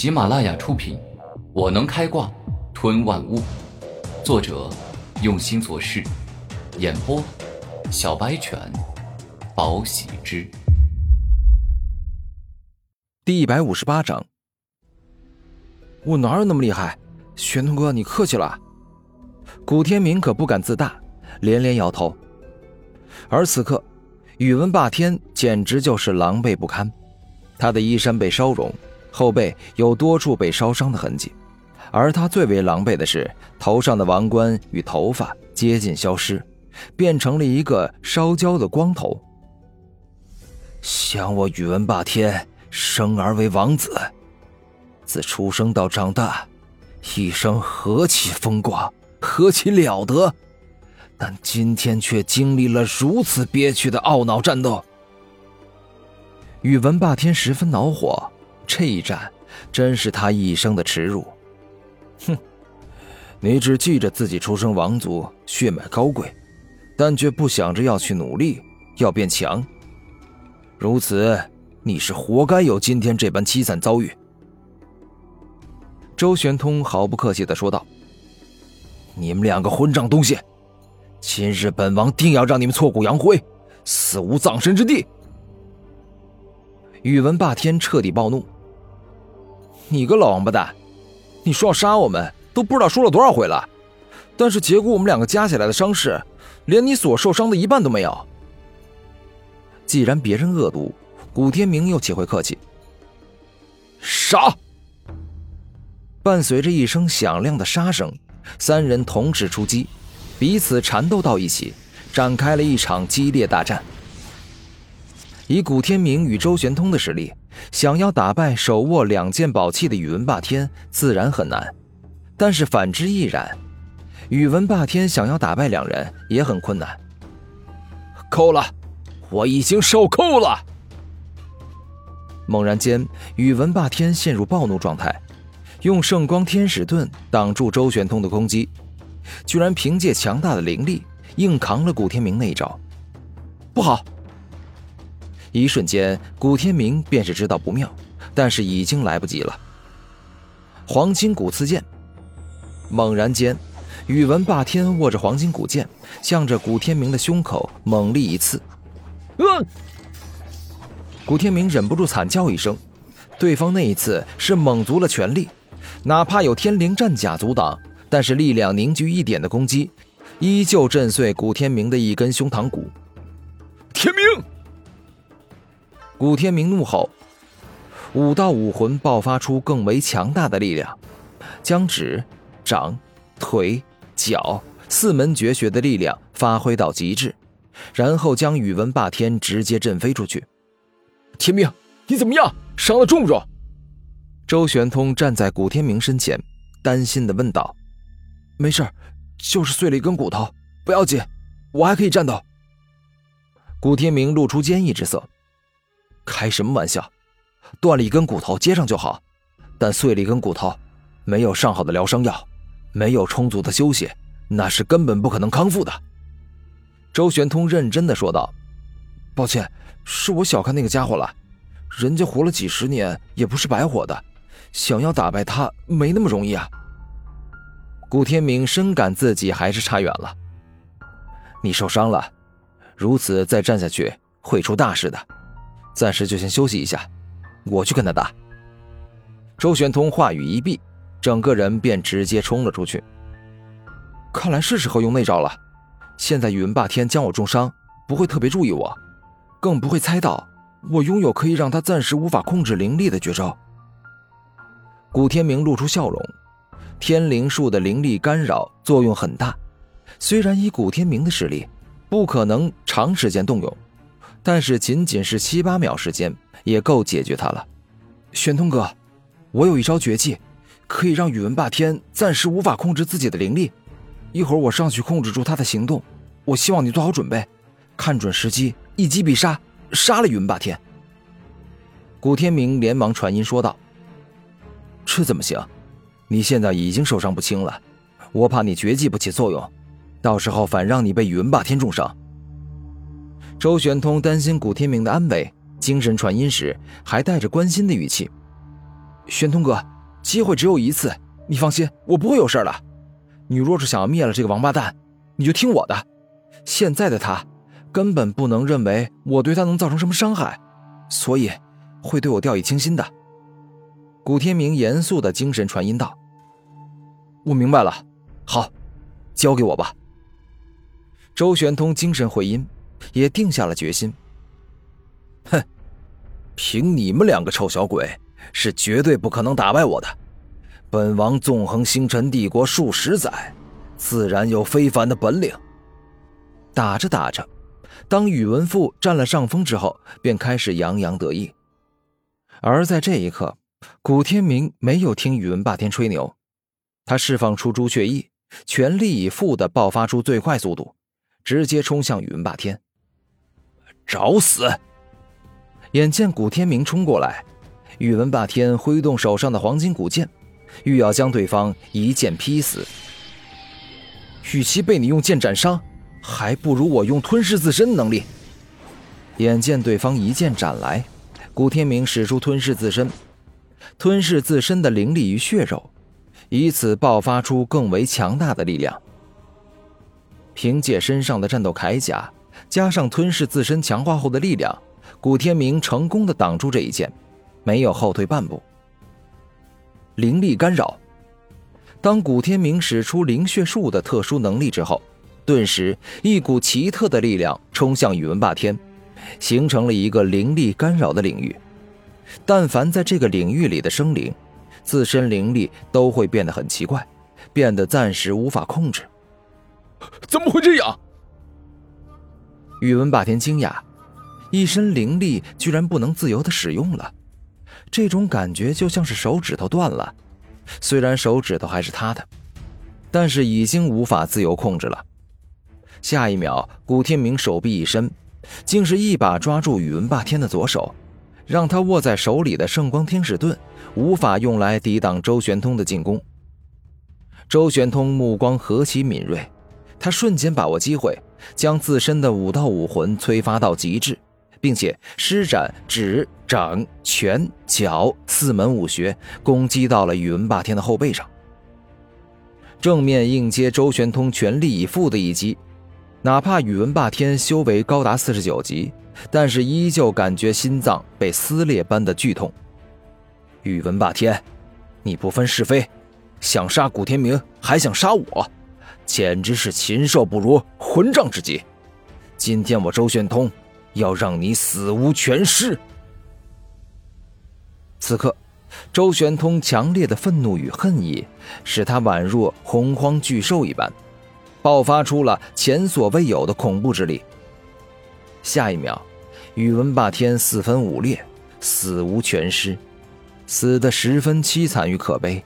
喜马拉雅出品，《我能开挂吞万物》，作者用心做事，演播小白犬，宝喜之。第一百五十八章，我哪有那么厉害？玄通哥，你客气了。古天明可不敢自大，连连摇头。而此刻，宇文霸天简直就是狼狈不堪，他的衣衫被烧融。后背有多处被烧伤的痕迹，而他最为狼狈的是头上的王冠与头发接近消失，变成了一个烧焦的光头。想我宇文霸天生而为王子，自出生到长大，一生何其风光，何其了得，但今天却经历了如此憋屈的懊恼战斗。宇文霸天十分恼火。这一战，真是他一生的耻辱。哼，你只记着自己出生王族，血脉高贵，但却不想着要去努力，要变强。如此，你是活该有今天这般凄惨遭遇。周玄通毫不客气的说道：“你们两个混账东西，今日本王定要让你们挫骨扬灰，死无葬身之地！”宇文霸天彻底暴怒。你个老王八蛋！你说要杀我们，都不知道说了多少回了。但是结果我们两个加起来的伤势，连你所受伤的一半都没有。既然别人恶毒，古天明又岂会客气？杀！伴随着一声响亮的杀声，三人同时出击，彼此缠斗到一起，展开了一场激烈大战。以古天明与周玄通的实力。想要打败手握两件宝器的宇文霸天，自然很难；但是反之亦然，宇文霸天想要打败两人也很困难。够了，我已经受够了！猛然间，宇文霸天陷入暴怒状态，用圣光天使盾挡住周玄通的攻击，居然凭借强大的灵力硬扛了古天明那一招。不好！一瞬间，古天明便是知道不妙，但是已经来不及了。黄金骨刺剑，猛然间，宇文霸天握着黄金骨剑，向着古天明的胸口猛力一刺。呃，古天明忍不住惨叫一声，对方那一次是猛足了全力，哪怕有天灵战甲阻挡，但是力量凝聚一点的攻击，依旧震碎古天明的一根胸膛骨。天明。古天明怒吼，五道武魂爆发出更为强大的力量，将指、掌、腿、脚四门绝学的力量发挥到极致，然后将宇文霸天直接震飞出去。天明，你怎么样？伤的重不重？周玄通站在古天明身前，担心的问道：“没事，就是碎了一根骨头，不要紧，我还可以战斗。”古天明露出坚毅之色。开什么玩笑！断了一根骨头接上就好，但碎了一根骨头，没有上好的疗伤药，没有充足的休息，那是根本不可能康复的。周玄通认真的说道：“抱歉，是我小看那个家伙了，人家活了几十年也不是白活的，想要打败他没那么容易啊。”古天明深感自己还是差远了。你受伤了，如此再战下去会出大事的。暂时就先休息一下，我去跟他打。周玄通话语一毕，整个人便直接冲了出去。看来是时候用那招了。现在云霸天将我重伤，不会特别注意我，更不会猜到我拥有可以让他暂时无法控制灵力的绝招。古天明露出笑容，天灵术的灵力干扰作用很大，虽然以古天明的实力，不可能长时间动用。但是仅仅是七八秒时间，也够解决他了。玄通哥，我有一招绝技，可以让宇文霸天暂时无法控制自己的灵力。一会儿我上去控制住他的行动，我希望你做好准备，看准时机，一击必杀，杀了宇文霸天。古天明连忙传音说道：“这怎么行？你现在已经受伤不轻了，我怕你绝技不起作用，到时候反让你被宇文霸天重伤。”周玄通担心古天明的安危，精神传音时还带着关心的语气：“玄通哥，机会只有一次，你放心，我不会有事的。你若是想要灭了这个王八蛋，你就听我的。现在的他，根本不能认为我对他能造成什么伤害，所以会对我掉以轻心的。古天明严肃的精神传音道：“我明白了，好，交给我吧。”周玄通精神回音，也定下了决心。哼，凭你们两个臭小鬼，是绝对不可能打败我的。本王纵横星辰帝国数十载，自然有非凡的本领。打着打着，当宇文赋占了上风之后，便开始洋洋得意。而在这一刻，古天明没有听宇文霸天吹牛，他释放出朱雀翼，全力以赴的爆发出最快速度。直接冲向宇文霸天，找死！眼见古天明冲过来，宇文霸天挥动手上的黄金古剑，欲要将对方一剑劈死。与其被你用剑斩伤，还不如我用吞噬自身能力。眼见对方一剑斩来，古天明使出吞噬自身，吞噬自身的灵力与血肉，以此爆发出更为强大的力量。凭借身上的战斗铠甲，加上吞噬自身强化后的力量，古天明成功的挡住这一剑，没有后退半步。灵力干扰。当古天明使出灵血术的特殊能力之后，顿时一股奇特的力量冲向宇文霸天，形成了一个灵力干扰的领域。但凡在这个领域里的生灵，自身灵力都会变得很奇怪，变得暂时无法控制。怎么会这样？宇文霸天惊讶，一身灵力居然不能自由的使用了，这种感觉就像是手指头断了。虽然手指头还是他的，但是已经无法自由控制了。下一秒，古天明手臂一伸，竟是一把抓住宇文霸天的左手，让他握在手里的圣光天使盾无法用来抵挡周玄通的进攻。周玄通目光何其敏锐。他瞬间把握机会，将自身的武道武魂催发到极致，并且施展指、掌、拳、脚四门武学，攻击到了宇文霸天的后背上。正面应接周玄通全力以赴的一击，哪怕宇文霸天修为高达四十九级，但是依旧感觉心脏被撕裂般的剧痛。宇文霸天，你不分是非，想杀古天明，还想杀我。简直是禽兽不如，混账之极！今天我周玄通要让你死无全尸！此刻，周玄通强烈的愤怒与恨意，使他宛若洪荒巨兽一般，爆发出了前所未有的恐怖之力。下一秒，宇文霸天四分五裂，死无全尸，死得十分凄惨与可悲。